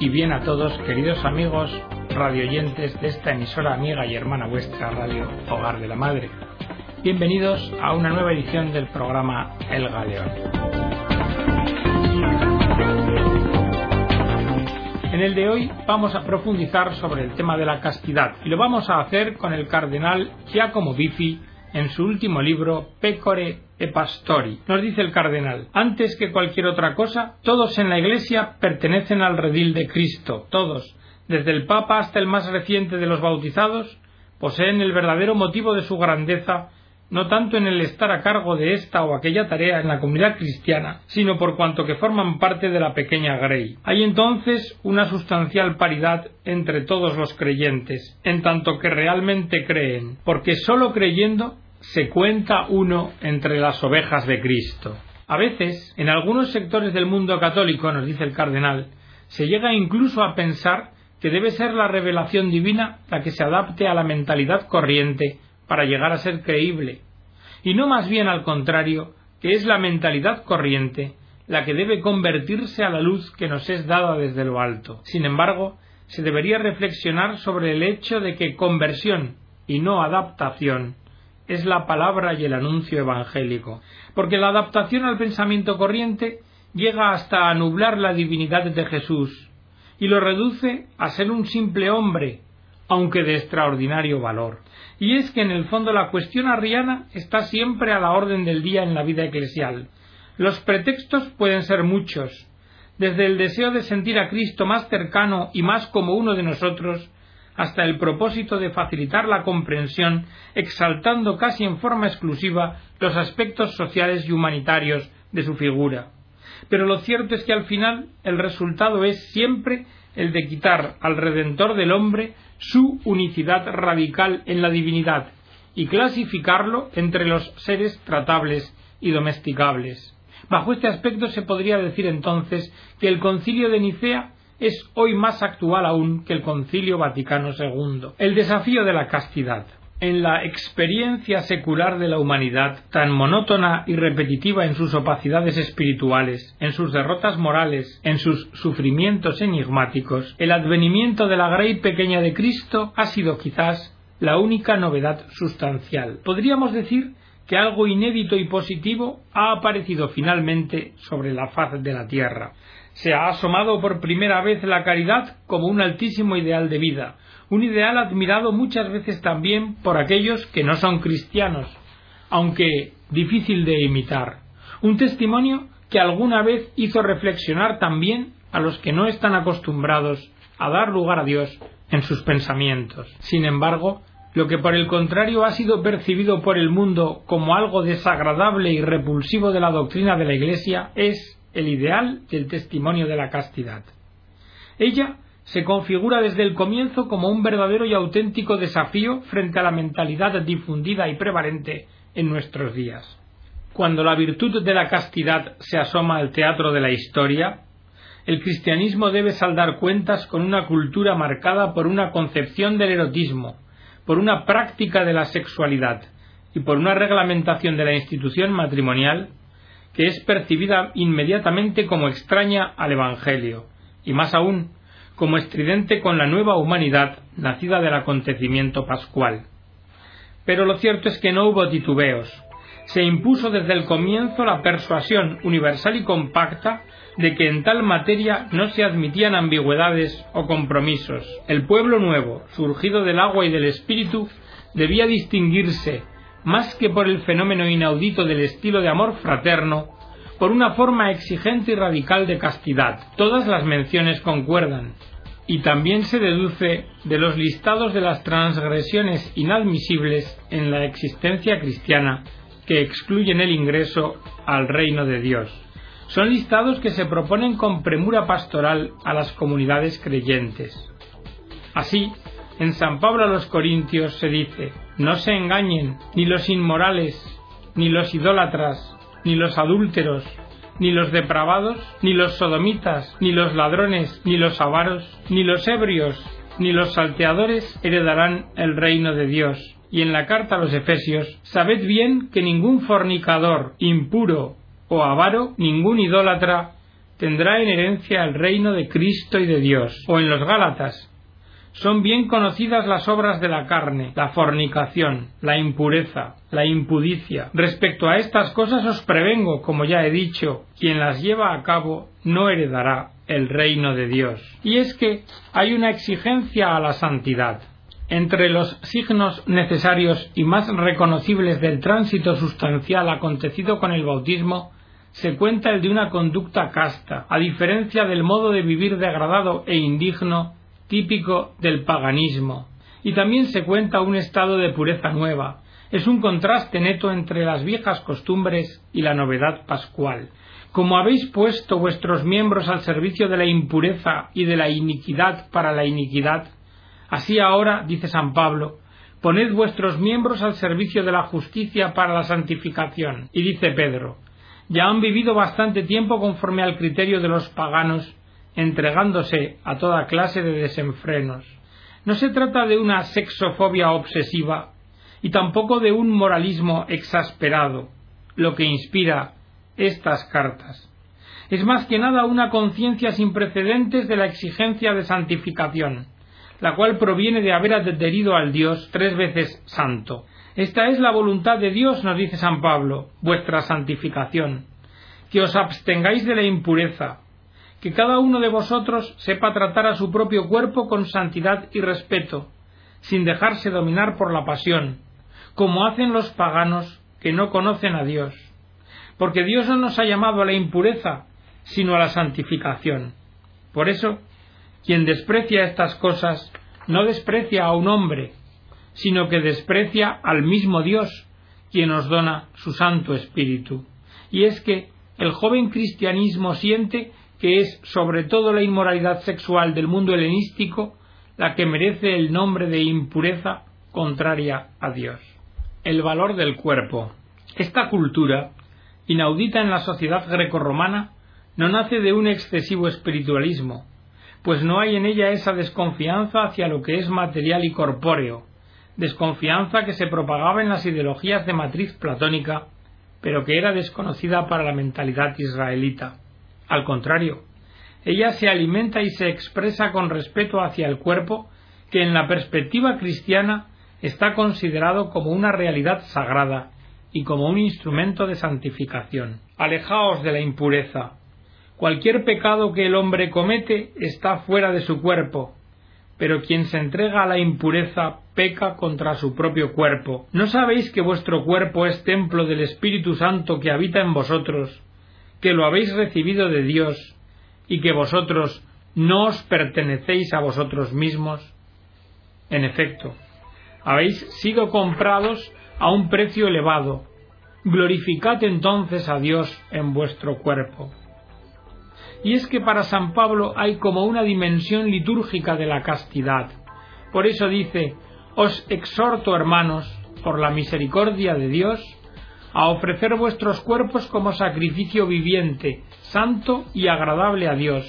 y bien a todos, queridos amigos radioyentes de esta emisora amiga y hermana vuestra, Radio Hogar de la Madre. Bienvenidos a una nueva edición del programa El Galeón. En el de hoy vamos a profundizar sobre el tema de la castidad y lo vamos a hacer con el cardenal Giacomo Biffi en su último libro Pecore e Pastori. Nos dice el cardenal, antes que cualquier otra cosa, todos en la Iglesia pertenecen al redil de Cristo, todos, desde el Papa hasta el más reciente de los bautizados, poseen el verdadero motivo de su grandeza no tanto en el estar a cargo de esta o aquella tarea en la comunidad cristiana, sino por cuanto que forman parte de la pequeña Grey. Hay entonces una sustancial paridad entre todos los creyentes, en tanto que realmente creen, porque sólo creyendo se cuenta uno entre las ovejas de Cristo. A veces, en algunos sectores del mundo católico, nos dice el cardenal, se llega incluso a pensar que debe ser la revelación divina la que se adapte a la mentalidad corriente para llegar a ser creíble, y no más bien al contrario, que es la mentalidad corriente la que debe convertirse a la luz que nos es dada desde lo alto. Sin embargo, se debería reflexionar sobre el hecho de que conversión y no adaptación es la palabra y el anuncio evangélico, porque la adaptación al pensamiento corriente llega hasta a nublar la divinidad de Jesús y lo reduce a ser un simple hombre, aunque de extraordinario valor y es que en el fondo la cuestión arriana está siempre a la orden del día en la vida eclesial. Los pretextos pueden ser muchos, desde el deseo de sentir a Cristo más cercano y más como uno de nosotros, hasta el propósito de facilitar la comprensión, exaltando casi en forma exclusiva los aspectos sociales y humanitarios de su figura. Pero lo cierto es que al final el resultado es siempre el de quitar al Redentor del hombre su unicidad radical en la divinidad y clasificarlo entre los seres tratables y domesticables. Bajo este aspecto se podría decir entonces que el concilio de Nicea es hoy más actual aún que el concilio Vaticano II. El desafío de la castidad en la experiencia secular de la humanidad, tan monótona y repetitiva en sus opacidades espirituales, en sus derrotas morales, en sus sufrimientos enigmáticos, el advenimiento de la grey pequeña de Cristo ha sido quizás la única novedad sustancial. Podríamos decir que algo inédito y positivo ha aparecido finalmente sobre la faz de la tierra. Se ha asomado por primera vez la caridad como un altísimo ideal de vida, un ideal admirado muchas veces también por aquellos que no son cristianos, aunque difícil de imitar, un testimonio que alguna vez hizo reflexionar también a los que no están acostumbrados a dar lugar a Dios en sus pensamientos. Sin embargo, lo que por el contrario ha sido percibido por el mundo como algo desagradable y repulsivo de la doctrina de la Iglesia es el ideal del testimonio de la castidad. Ella se configura desde el comienzo como un verdadero y auténtico desafío frente a la mentalidad difundida y prevalente en nuestros días. Cuando la virtud de la castidad se asoma al teatro de la historia, el cristianismo debe saldar cuentas con una cultura marcada por una concepción del erotismo, por una práctica de la sexualidad y por una reglamentación de la institución matrimonial que es percibida inmediatamente como extraña al Evangelio, y más aún como estridente con la nueva humanidad nacida del acontecimiento pascual. Pero lo cierto es que no hubo titubeos. Se impuso desde el comienzo la persuasión universal y compacta de que en tal materia no se admitían ambigüedades o compromisos. El pueblo nuevo, surgido del agua y del espíritu, debía distinguirse, más que por el fenómeno inaudito del estilo de amor fraterno, por una forma exigente y radical de castidad. Todas las menciones concuerdan, y también se deduce de los listados de las transgresiones inadmisibles en la existencia cristiana que excluyen el ingreso al reino de Dios. Son listados que se proponen con premura pastoral a las comunidades creyentes. Así, en San Pablo a los Corintios se dice, no se engañen ni los inmorales, ni los idólatras, ni los adúlteros, ni los depravados, ni los sodomitas, ni los ladrones, ni los avaros, ni los ebrios, ni los salteadores heredarán el reino de Dios. Y en la carta a los Efesios, sabed bien que ningún fornicador, impuro o avaro, ningún idólatra, tendrá en herencia el reino de Cristo y de Dios. O en los Gálatas, son bien conocidas las obras de la carne, la fornicación, la impureza, la impudicia. Respecto a estas cosas os prevengo, como ya he dicho, quien las lleva a cabo no heredará el reino de Dios. Y es que hay una exigencia a la santidad. Entre los signos necesarios y más reconocibles del tránsito sustancial acontecido con el bautismo, se cuenta el de una conducta casta, a diferencia del modo de vivir degradado e indigno típico del paganismo. Y también se cuenta un estado de pureza nueva. Es un contraste neto entre las viejas costumbres y la novedad pascual. Como habéis puesto vuestros miembros al servicio de la impureza y de la iniquidad para la iniquidad, así ahora, dice San Pablo, poned vuestros miembros al servicio de la justicia para la santificación. Y dice Pedro, ya han vivido bastante tiempo conforme al criterio de los paganos entregándose a toda clase de desenfrenos. No se trata de una sexofobia obsesiva y tampoco de un moralismo exasperado, lo que inspira estas cartas. Es más que nada una conciencia sin precedentes de la exigencia de santificación, la cual proviene de haber adherido al Dios tres veces santo. Esta es la voluntad de Dios, nos dice San Pablo, vuestra santificación, que os abstengáis de la impureza, que cada uno de vosotros sepa tratar a su propio cuerpo con santidad y respeto, sin dejarse dominar por la pasión, como hacen los paganos que no conocen a Dios. Porque Dios no nos ha llamado a la impureza, sino a la santificación. Por eso, quien desprecia estas cosas no desprecia a un hombre, sino que desprecia al mismo Dios, quien nos dona su Santo Espíritu. Y es que el joven cristianismo siente que es sobre todo la inmoralidad sexual del mundo helenístico la que merece el nombre de impureza contraria a Dios. El valor del cuerpo. Esta cultura, inaudita en la sociedad grecorromana, no nace de un excesivo espiritualismo, pues no hay en ella esa desconfianza hacia lo que es material y corpóreo, desconfianza que se propagaba en las ideologías de matriz platónica, pero que era desconocida para la mentalidad israelita. Al contrario, ella se alimenta y se expresa con respeto hacia el cuerpo que en la perspectiva cristiana está considerado como una realidad sagrada y como un instrumento de santificación. Alejaos de la impureza. Cualquier pecado que el hombre comete está fuera de su cuerpo, pero quien se entrega a la impureza peca contra su propio cuerpo. ¿No sabéis que vuestro cuerpo es templo del Espíritu Santo que habita en vosotros, que lo habéis recibido de Dios y que vosotros no os pertenecéis a vosotros mismos? En efecto, habéis sido comprados a un precio elevado. Glorificad entonces a Dios en vuestro cuerpo. Y es que para San Pablo hay como una dimensión litúrgica de la castidad. Por eso dice, os exhorto, hermanos, por la misericordia de Dios, a ofrecer vuestros cuerpos como sacrificio viviente, santo y agradable a Dios.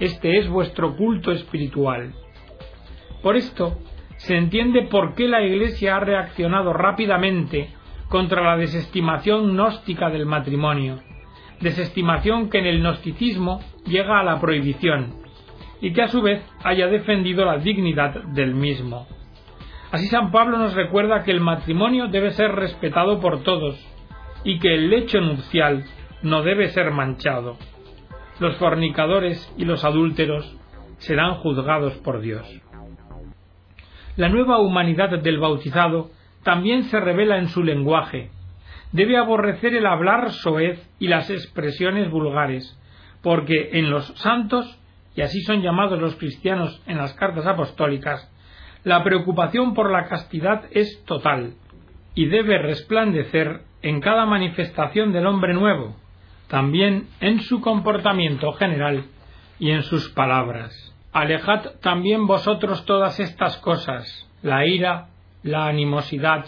Este es vuestro culto espiritual. Por esto, se entiende por qué la Iglesia ha reaccionado rápidamente contra la desestimación gnóstica del matrimonio, desestimación que en el gnosticismo llega a la prohibición, y que a su vez haya defendido la dignidad del mismo. Así San Pablo nos recuerda que el matrimonio debe ser respetado por todos y que el lecho nupcial no debe ser manchado. Los fornicadores y los adúlteros serán juzgados por Dios. La nueva humanidad del bautizado también se revela en su lenguaje. Debe aborrecer el hablar soez y las expresiones vulgares, porque en los santos, y así son llamados los cristianos en las cartas apostólicas, la preocupación por la castidad es total y debe resplandecer en cada manifestación del hombre nuevo, también en su comportamiento general y en sus palabras. Alejad también vosotros todas estas cosas, la ira, la animosidad,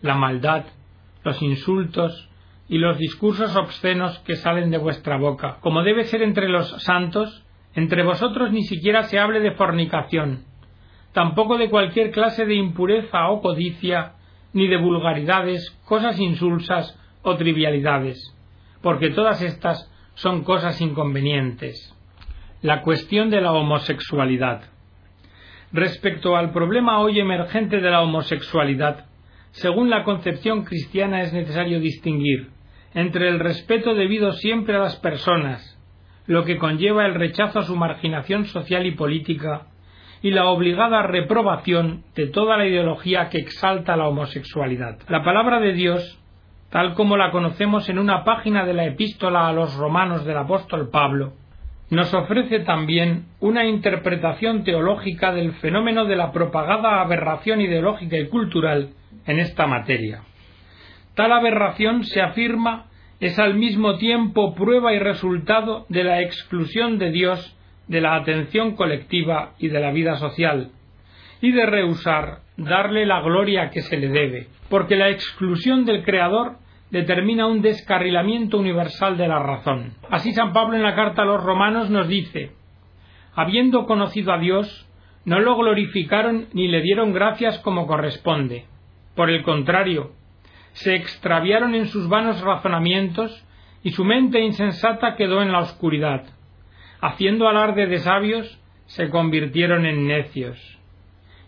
la maldad, los insultos y los discursos obscenos que salen de vuestra boca. Como debe ser entre los santos, entre vosotros ni siquiera se hable de fornicación, tampoco de cualquier clase de impureza o codicia, ni de vulgaridades, cosas insulsas o trivialidades, porque todas estas son cosas inconvenientes. La cuestión de la homosexualidad. Respecto al problema hoy emergente de la homosexualidad, según la concepción cristiana es necesario distinguir entre el respeto debido siempre a las personas, lo que conlleva el rechazo a su marginación social y política, y la obligada reprobación de toda la ideología que exalta la homosexualidad. La palabra de Dios, tal como la conocemos en una página de la epístola a los romanos del apóstol Pablo, nos ofrece también una interpretación teológica del fenómeno de la propagada aberración ideológica y cultural en esta materia. Tal aberración se afirma es al mismo tiempo prueba y resultado de la exclusión de Dios de la atención colectiva y de la vida social, y de rehusar darle la gloria que se le debe, porque la exclusión del Creador determina un descarrilamiento universal de la razón. Así San Pablo en la carta a los romanos nos dice, habiendo conocido a Dios, no lo glorificaron ni le dieron gracias como corresponde. Por el contrario, se extraviaron en sus vanos razonamientos y su mente insensata quedó en la oscuridad haciendo alarde de sabios, se convirtieron en necios.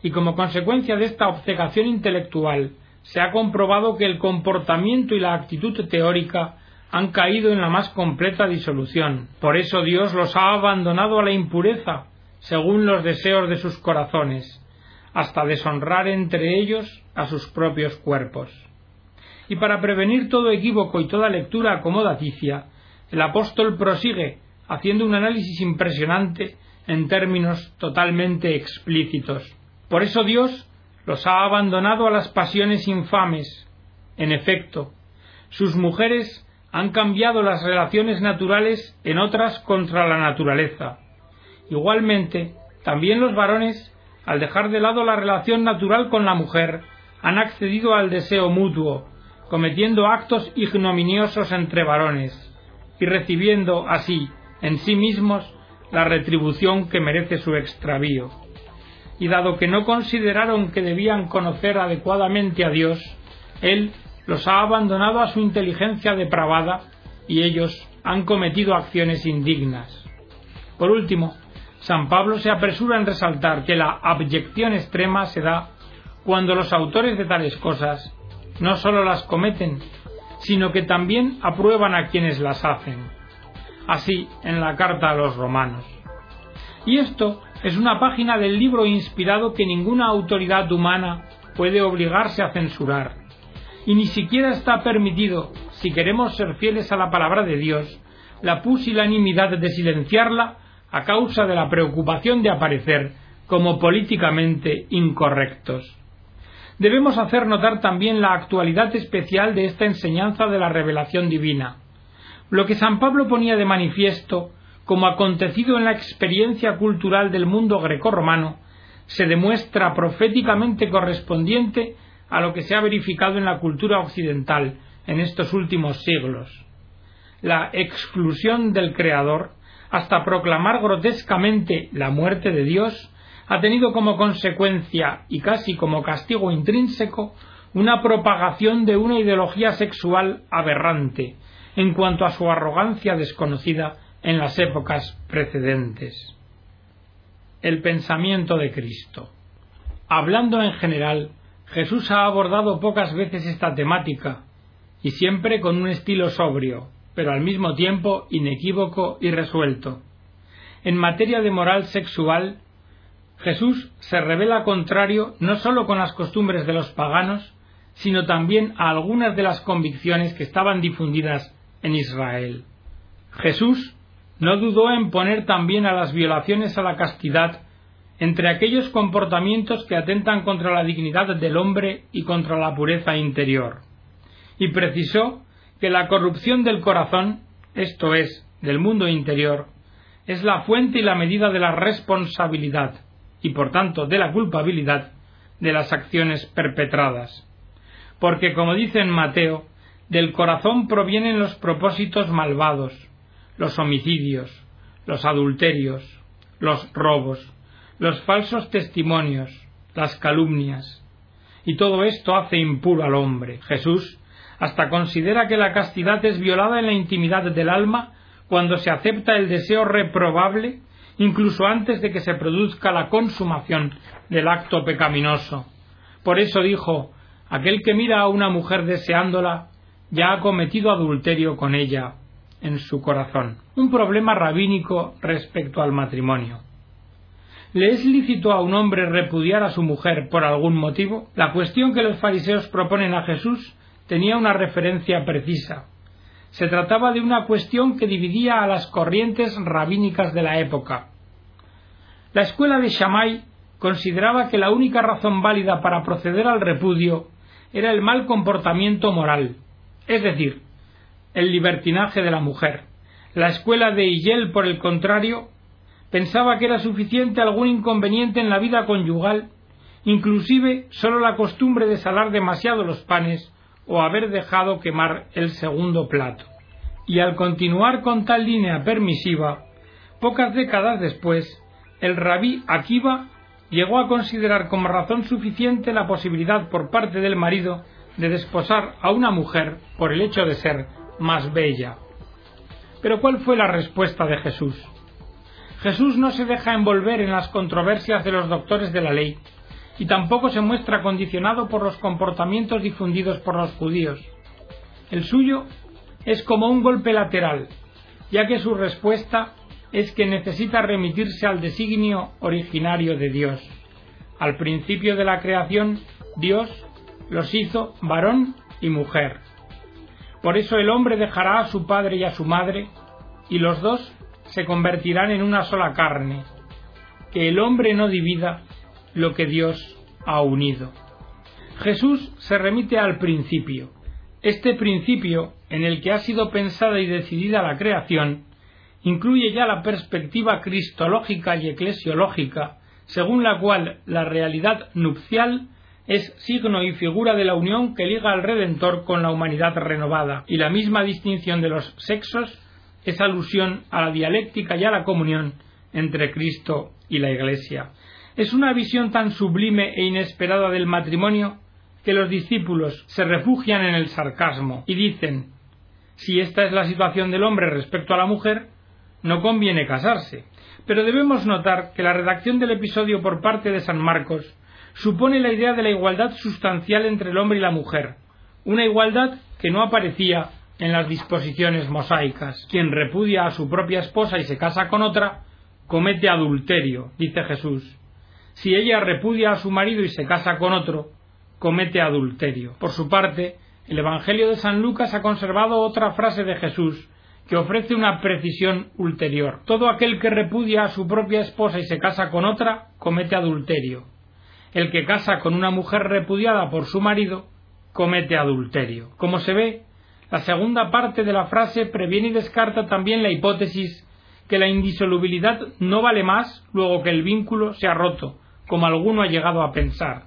Y como consecuencia de esta obcecación intelectual, se ha comprobado que el comportamiento y la actitud teórica han caído en la más completa disolución. Por eso Dios los ha abandonado a la impureza, según los deseos de sus corazones, hasta deshonrar entre ellos a sus propios cuerpos. Y para prevenir todo equívoco y toda lectura acomodaticia, el apóstol prosigue haciendo un análisis impresionante en términos totalmente explícitos. Por eso Dios los ha abandonado a las pasiones infames. En efecto, sus mujeres han cambiado las relaciones naturales en otras contra la naturaleza. Igualmente, también los varones, al dejar de lado la relación natural con la mujer, han accedido al deseo mutuo, cometiendo actos ignominiosos entre varones, y recibiendo así en sí mismos la retribución que merece su extravío. Y dado que no consideraron que debían conocer adecuadamente a Dios, Él los ha abandonado a su inteligencia depravada y ellos han cometido acciones indignas. Por último, San Pablo se apresura en resaltar que la abyección extrema se da cuando los autores de tales cosas no sólo las cometen, sino que también aprueban a quienes las hacen así en la carta a los romanos. Y esto es una página del libro inspirado que ninguna autoridad humana puede obligarse a censurar. Y ni siquiera está permitido, si queremos ser fieles a la palabra de Dios, la pusilanimidad de silenciarla a causa de la preocupación de aparecer como políticamente incorrectos. Debemos hacer notar también la actualidad especial de esta enseñanza de la revelación divina lo que San Pablo ponía de manifiesto como acontecido en la experiencia cultural del mundo grecorromano se demuestra proféticamente correspondiente a lo que se ha verificado en la cultura occidental en estos últimos siglos. La exclusión del Creador, hasta proclamar grotescamente la muerte de Dios, ha tenido como consecuencia y casi como castigo intrínseco una propagación de una ideología sexual aberrante, en cuanto a su arrogancia desconocida en las épocas precedentes. El pensamiento de Cristo. Hablando en general, Jesús ha abordado pocas veces esta temática, y siempre con un estilo sobrio, pero al mismo tiempo inequívoco y resuelto. En materia de moral sexual, Jesús se revela contrario no sólo con las costumbres de los paganos, sino también a algunas de las convicciones que estaban difundidas en Israel. Jesús no dudó en poner también a las violaciones a la castidad entre aquellos comportamientos que atentan contra la dignidad del hombre y contra la pureza interior, y precisó que la corrupción del corazón, esto es, del mundo interior, es la fuente y la medida de la responsabilidad, y por tanto de la culpabilidad, de las acciones perpetradas. Porque, como dice en Mateo, del corazón provienen los propósitos malvados, los homicidios, los adulterios, los robos, los falsos testimonios, las calumnias. Y todo esto hace impuro al hombre. Jesús hasta considera que la castidad es violada en la intimidad del alma cuando se acepta el deseo reprobable incluso antes de que se produzca la consumación del acto pecaminoso. Por eso dijo aquel que mira a una mujer deseándola ya ha cometido adulterio con ella en su corazón. Un problema rabínico respecto al matrimonio. ¿Le es lícito a un hombre repudiar a su mujer por algún motivo? La cuestión que los fariseos proponen a Jesús tenía una referencia precisa. Se trataba de una cuestión que dividía a las corrientes rabínicas de la época. La escuela de Shammai consideraba que la única razón válida para proceder al repudio era el mal comportamiento moral, es decir, el libertinaje de la mujer. La escuela de Hillel, por el contrario, pensaba que era suficiente algún inconveniente en la vida conyugal, inclusive sólo la costumbre de salar demasiado los panes o haber dejado quemar el segundo plato. Y al continuar con tal línea permisiva, pocas décadas después, el rabí Akiva llegó a considerar como razón suficiente la posibilidad por parte del marido de desposar a una mujer por el hecho de ser más bella. Pero ¿cuál fue la respuesta de Jesús? Jesús no se deja envolver en las controversias de los doctores de la ley, y tampoco se muestra condicionado por los comportamientos difundidos por los judíos. El suyo es como un golpe lateral, ya que su respuesta es que necesita remitirse al designio originario de Dios. Al principio de la creación, Dios los hizo varón y mujer. Por eso el hombre dejará a su padre y a su madre, y los dos se convertirán en una sola carne. Que el hombre no divida lo que Dios ha unido. Jesús se remite al principio. Este principio, en el que ha sido pensada y decidida la creación, incluye ya la perspectiva cristológica y eclesiológica, según la cual la realidad nupcial es signo y figura de la unión que liga al Redentor con la humanidad renovada, y la misma distinción de los sexos es alusión a la dialéctica y a la comunión entre Cristo y la Iglesia. Es una visión tan sublime e inesperada del matrimonio que los discípulos se refugian en el sarcasmo y dicen si esta es la situación del hombre respecto a la mujer, no conviene casarse. Pero debemos notar que la redacción del episodio por parte de San Marcos supone la idea de la igualdad sustancial entre el hombre y la mujer, una igualdad que no aparecía en las disposiciones mosaicas. Quien repudia a su propia esposa y se casa con otra, comete adulterio, dice Jesús. Si ella repudia a su marido y se casa con otro, comete adulterio. Por su parte, el Evangelio de San Lucas ha conservado otra frase de Jesús que ofrece una precisión ulterior. Todo aquel que repudia a su propia esposa y se casa con otra, comete adulterio. El que casa con una mujer repudiada por su marido, comete adulterio. Como se ve, la segunda parte de la frase previene y descarta también la hipótesis que la indisolubilidad no vale más luego que el vínculo se ha roto, como alguno ha llegado a pensar,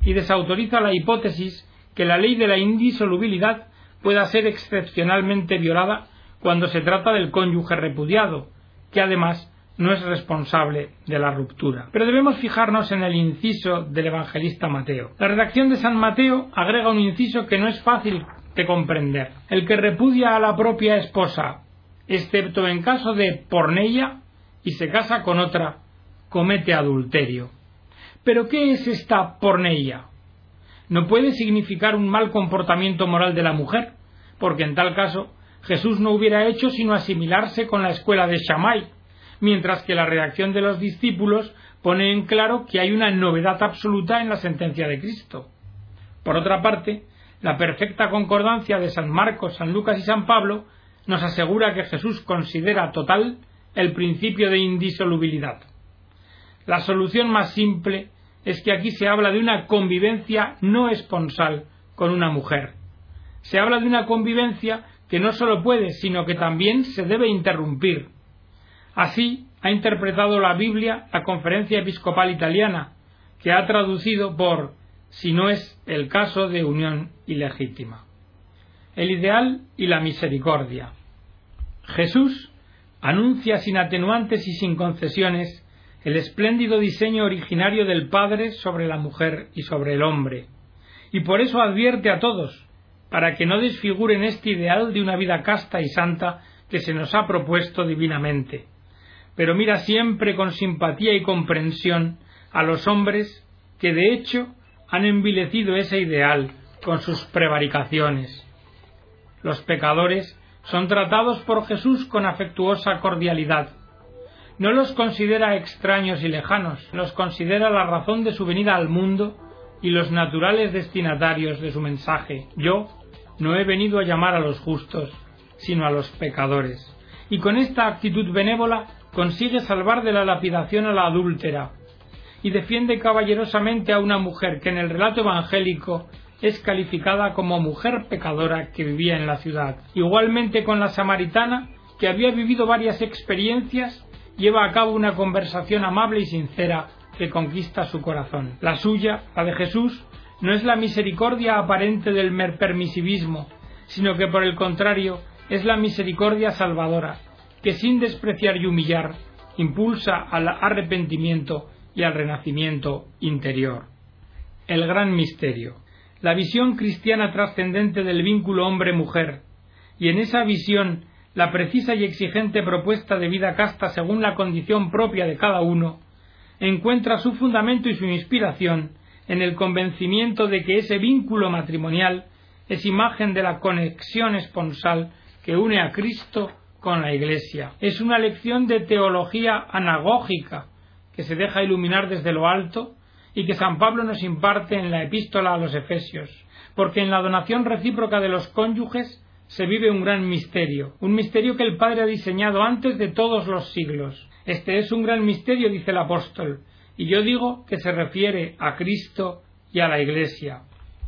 y desautoriza la hipótesis que la ley de la indisolubilidad pueda ser excepcionalmente violada cuando se trata del cónyuge repudiado, que además no es responsable de la ruptura. Pero debemos fijarnos en el inciso del evangelista Mateo. La redacción de San Mateo agrega un inciso que no es fácil de comprender. El que repudia a la propia esposa, excepto en caso de pornella, y se casa con otra, comete adulterio. Pero ¿qué es esta pornella? No puede significar un mal comportamiento moral de la mujer, porque en tal caso Jesús no hubiera hecho sino asimilarse con la escuela de Shammai, mientras que la reacción de los discípulos pone en claro que hay una novedad absoluta en la sentencia de Cristo. Por otra parte, la perfecta concordancia de San Marcos, San Lucas y San Pablo nos asegura que Jesús considera total el principio de indisolubilidad. La solución más simple es que aquí se habla de una convivencia no esponsal con una mujer. Se habla de una convivencia que no sólo puede, sino que también se debe interrumpir. Así ha interpretado la Biblia la Conferencia Episcopal Italiana, que ha traducido por si no es el caso de unión ilegítima. El ideal y la misericordia. Jesús anuncia sin atenuantes y sin concesiones el espléndido diseño originario del Padre sobre la mujer y sobre el hombre, y por eso advierte a todos para que no desfiguren este ideal de una vida casta y santa que se nos ha propuesto divinamente, pero mira siempre con simpatía y comprensión a los hombres que de hecho han envilecido ese ideal con sus prevaricaciones. Los pecadores son tratados por Jesús con afectuosa cordialidad. No los considera extraños y lejanos, los considera la razón de su venida al mundo y los naturales destinatarios de su mensaje. Yo no he venido a llamar a los justos, sino a los pecadores. Y con esta actitud benévola consigue salvar de la lapidación a la adúltera, y defiende caballerosamente a una mujer que en el relato evangélico es calificada como mujer pecadora que vivía en la ciudad. Igualmente con la samaritana, que había vivido varias experiencias, lleva a cabo una conversación amable y sincera que conquista su corazón. La suya, la de Jesús, no es la misericordia aparente del permisivismo, sino que por el contrario es la misericordia salvadora, que sin despreciar y humillar, impulsa al arrepentimiento y al renacimiento interior. El gran misterio la visión cristiana trascendente del vínculo hombre-mujer, y en esa visión la precisa y exigente propuesta de vida casta según la condición propia de cada uno, encuentra su fundamento y su inspiración en el convencimiento de que ese vínculo matrimonial es imagen de la conexión esponsal que une a Cristo con la Iglesia. Es una lección de teología anagógica que se deja iluminar desde lo alto y que San Pablo nos imparte en la epístola a los Efesios, porque en la donación recíproca de los cónyuges se vive un gran misterio, un misterio que el Padre ha diseñado antes de todos los siglos. Este es un gran misterio, dice el apóstol, y yo digo que se refiere a Cristo y a la Iglesia.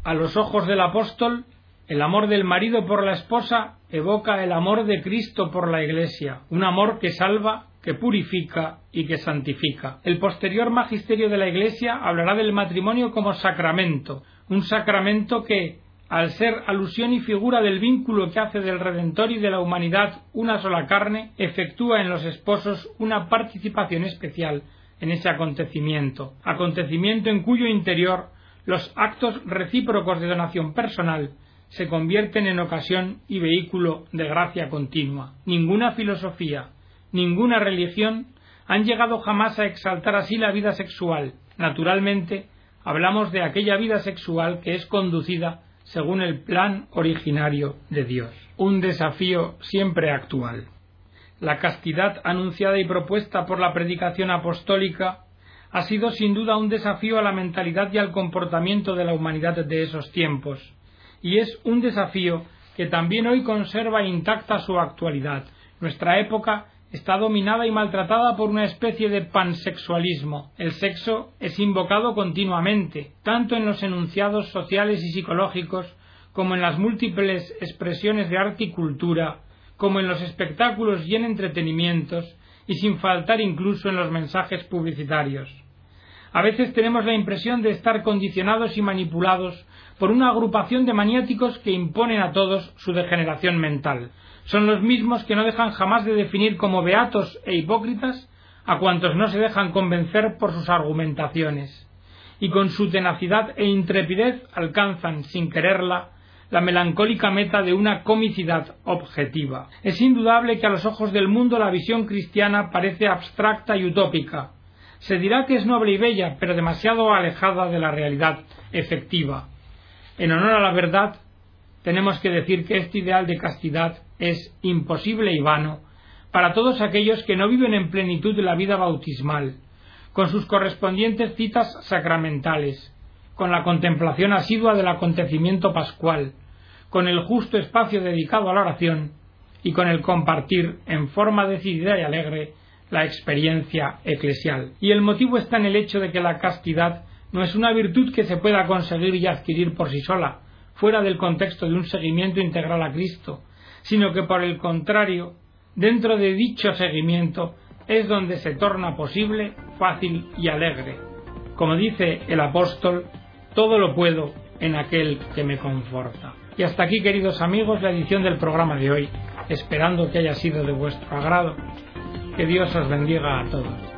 A los ojos del apóstol, el amor del marido por la esposa evoca el amor de Cristo por la Iglesia, un amor que salva que purifica y que santifica. El posterior magisterio de la Iglesia hablará del matrimonio como sacramento, un sacramento que, al ser alusión y figura del vínculo que hace del Redentor y de la humanidad una sola carne, efectúa en los esposos una participación especial en ese acontecimiento, acontecimiento en cuyo interior los actos recíprocos de donación personal se convierten en ocasión y vehículo de gracia continua. Ninguna filosofía, ninguna religión han llegado jamás a exaltar así la vida sexual. Naturalmente, hablamos de aquella vida sexual que es conducida según el plan originario de Dios. Un desafío siempre actual. La castidad anunciada y propuesta por la predicación apostólica ha sido sin duda un desafío a la mentalidad y al comportamiento de la humanidad de esos tiempos, y es un desafío que también hoy conserva intacta su actualidad. Nuestra época está dominada y maltratada por una especie de pansexualismo. El sexo es invocado continuamente, tanto en los enunciados sociales y psicológicos como en las múltiples expresiones de arte y cultura, como en los espectáculos y en entretenimientos, y sin faltar incluso en los mensajes publicitarios. A veces tenemos la impresión de estar condicionados y manipulados por una agrupación de maniáticos que imponen a todos su degeneración mental son los mismos que no dejan jamás de definir como beatos e hipócritas a cuantos no se dejan convencer por sus argumentaciones, y con su tenacidad e intrepidez alcanzan, sin quererla, la melancólica meta de una comicidad objetiva. Es indudable que a los ojos del mundo la visión cristiana parece abstracta y utópica. Se dirá que es noble y bella, pero demasiado alejada de la realidad efectiva. En honor a la verdad, tenemos que decir que este ideal de castidad es imposible y vano para todos aquellos que no viven en plenitud de la vida bautismal, con sus correspondientes citas sacramentales, con la contemplación asidua del acontecimiento pascual, con el justo espacio dedicado a la oración y con el compartir en forma decidida y alegre la experiencia eclesial. Y el motivo está en el hecho de que la castidad no es una virtud que se pueda conseguir y adquirir por sí sola, fuera del contexto de un seguimiento integral a Cristo, sino que por el contrario, dentro de dicho seguimiento es donde se torna posible, fácil y alegre. Como dice el apóstol, todo lo puedo en aquel que me conforta. Y hasta aquí, queridos amigos, la edición del programa de hoy, esperando que haya sido de vuestro agrado. Que Dios os bendiga a todos.